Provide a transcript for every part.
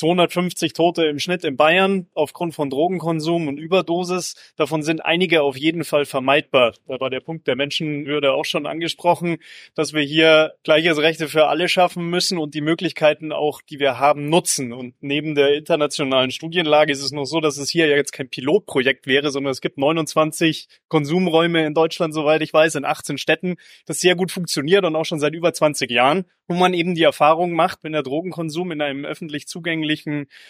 250 Tote im Schnitt in Bayern aufgrund von Drogenkonsum und Überdosis. Davon sind einige auf jeden Fall vermeidbar. Da war der Punkt der Menschenwürde auch schon angesprochen, dass wir hier gleiches Rechte für alle schaffen müssen und die Möglichkeiten auch, die wir haben, nutzen. Und neben der internationalen Studienlage ist es noch so, dass es hier ja jetzt kein Pilotprojekt wäre, sondern es gibt 29 Konsumräume in Deutschland, soweit ich weiß, in 18 Städten, das sehr gut funktioniert und auch schon seit über 20 Jahren, wo man eben die Erfahrung macht, wenn der Drogenkonsum in einem öffentlich zugänglichen,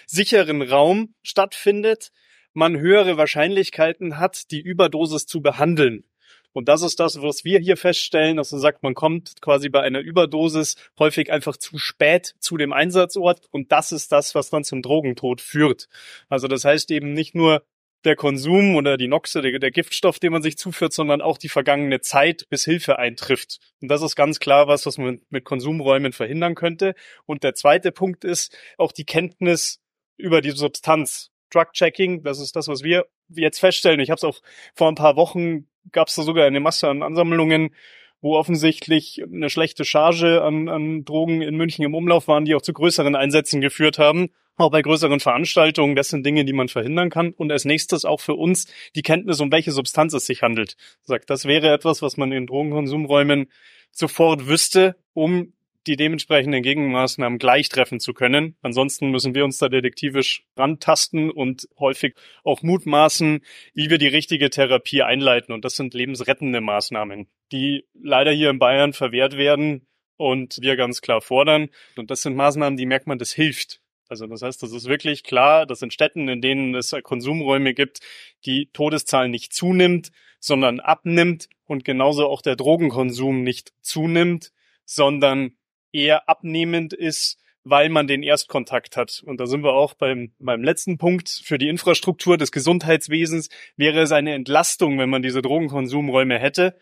sicheren Raum stattfindet, man höhere Wahrscheinlichkeiten hat, die Überdosis zu behandeln. Und das ist das, was wir hier feststellen, dass man sagt, man kommt quasi bei einer Überdosis häufig einfach zu spät zu dem Einsatzort und das ist das, was dann zum Drogentod führt. Also das heißt eben nicht nur der Konsum oder die Noxe, der, der, Giftstoff, den man sich zuführt, sondern auch die vergangene Zeit, bis Hilfe eintrifft. Und das ist ganz klar was, was man mit Konsumräumen verhindern könnte. Und der zweite Punkt ist auch die Kenntnis über die Substanz. Drug-Checking, das ist das, was wir jetzt feststellen. Ich habe es auch vor ein paar Wochen gab es da sogar eine Masse an Ansammlungen, wo offensichtlich eine schlechte Charge an, an Drogen in München im Umlauf waren, die auch zu größeren Einsätzen geführt haben. Auch bei größeren Veranstaltungen, das sind Dinge, die man verhindern kann. Und als nächstes auch für uns die Kenntnis, um welche Substanz es sich handelt. Sagt, das wäre etwas, was man in Drogenkonsumräumen sofort wüsste, um die dementsprechenden Gegenmaßnahmen gleich treffen zu können. Ansonsten müssen wir uns da detektivisch rantasten und häufig auch mutmaßen, wie wir die richtige Therapie einleiten. Und das sind lebensrettende Maßnahmen, die leider hier in Bayern verwehrt werden und wir ganz klar fordern. Und das sind Maßnahmen, die merkt man, das hilft. Also das heißt, das ist wirklich klar, dass in Städten, in denen es Konsumräume gibt, die Todeszahl nicht zunimmt, sondern abnimmt und genauso auch der Drogenkonsum nicht zunimmt, sondern eher abnehmend ist, weil man den Erstkontakt hat. Und da sind wir auch beim, beim letzten Punkt. Für die Infrastruktur des Gesundheitswesens wäre es eine Entlastung, wenn man diese Drogenkonsumräume hätte,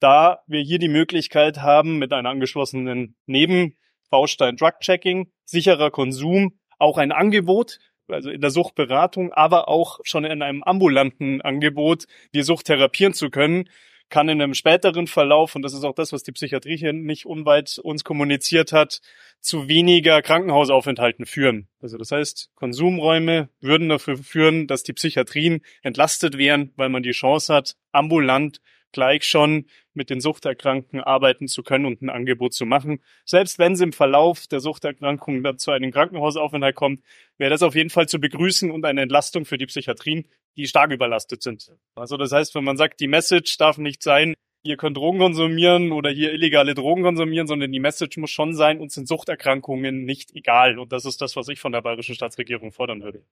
da wir hier die Möglichkeit haben, mit einer angeschlossenen Nebenbaustein Drug-Checking, sicherer Konsum, auch ein Angebot, also in der Suchtberatung, aber auch schon in einem ambulanten Angebot, die Sucht therapieren zu können, kann in einem späteren Verlauf, und das ist auch das, was die Psychiatrie hier nicht unweit uns kommuniziert hat, zu weniger Krankenhausaufenthalten führen. Also das heißt, Konsumräume würden dafür führen, dass die Psychiatrien entlastet wären, weil man die Chance hat, ambulant gleich schon mit den Suchterkrankten arbeiten zu können und ein Angebot zu machen. Selbst wenn es im Verlauf der Suchterkrankung dann zu einem Krankenhausaufenthalt kommt, wäre das auf jeden Fall zu begrüßen und eine Entlastung für die Psychiatrien, die stark überlastet sind. Also das heißt, wenn man sagt, die Message darf nicht sein, ihr könnt Drogen konsumieren oder hier illegale Drogen konsumieren, sondern die Message muss schon sein, uns sind Suchterkrankungen nicht egal. Und das ist das, was ich von der bayerischen Staatsregierung fordern würde.